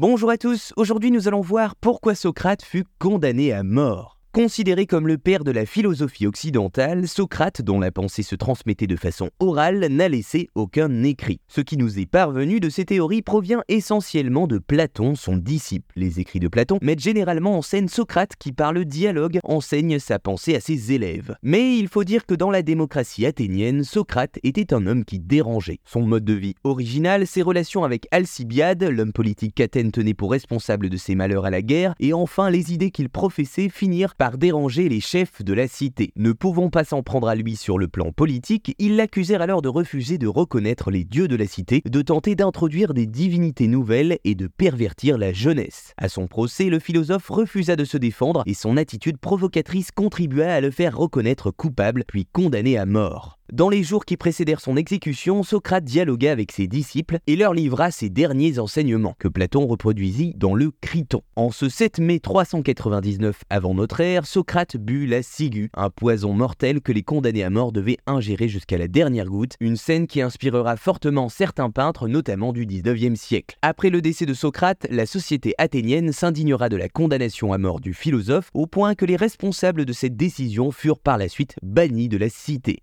Bonjour à tous, aujourd'hui nous allons voir pourquoi Socrate fut condamné à mort. Considéré comme le père de la philosophie occidentale, Socrate, dont la pensée se transmettait de façon orale, n'a laissé aucun écrit. Ce qui nous est parvenu de ces théories provient essentiellement de Platon, son disciple. Les écrits de Platon mettent généralement en scène Socrate qui, par le dialogue, enseigne sa pensée à ses élèves. Mais il faut dire que dans la démocratie athénienne, Socrate était un homme qui dérangeait. Son mode de vie original, ses relations avec Alcibiade, l'homme politique qu'Athènes tenait pour responsable de ses malheurs à la guerre, et enfin les idées qu'il professait finirent par déranger les chefs de la cité. Ne pouvant pas s'en prendre à lui sur le plan politique, ils l'accusèrent alors de refuser de reconnaître les dieux de la cité, de tenter d'introduire des divinités nouvelles et de pervertir la jeunesse. À son procès, le philosophe refusa de se défendre et son attitude provocatrice contribua à le faire reconnaître coupable puis condamné à mort. Dans les jours qui précédèrent son exécution, Socrate dialogua avec ses disciples et leur livra ses derniers enseignements, que Platon reproduisit dans le Criton. En ce 7 mai 399 avant notre ère, Socrate but la ciguë, un poison mortel que les condamnés à mort devaient ingérer jusqu'à la dernière goutte, une scène qui inspirera fortement certains peintres, notamment du 19e siècle. Après le décès de Socrate, la société athénienne s'indignera de la condamnation à mort du philosophe, au point que les responsables de cette décision furent par la suite bannis de la cité.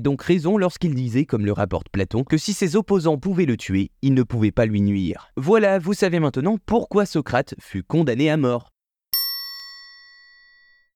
Donc raison lorsqu'il disait, comme le rapporte Platon, que si ses opposants pouvaient le tuer, ils ne pouvaient pas lui nuire. Voilà, vous savez maintenant pourquoi Socrate fut condamné à mort.